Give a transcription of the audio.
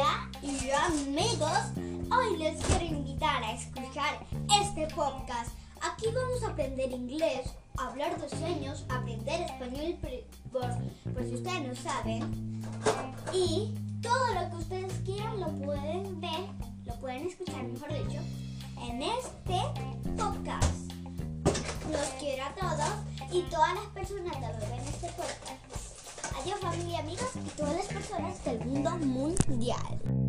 amigos, hoy les quiero invitar a escuchar este podcast. Aquí vamos a aprender inglés, hablar de sueños, aprender español por, por si ustedes no saben. Y todo lo que ustedes quieran lo pueden ver, lo pueden escuchar, mejor dicho, en este podcast. Los quiero a todos y todas las personas que ven este podcast. Adiós familia, amigos y todas las personas del mundo mundial.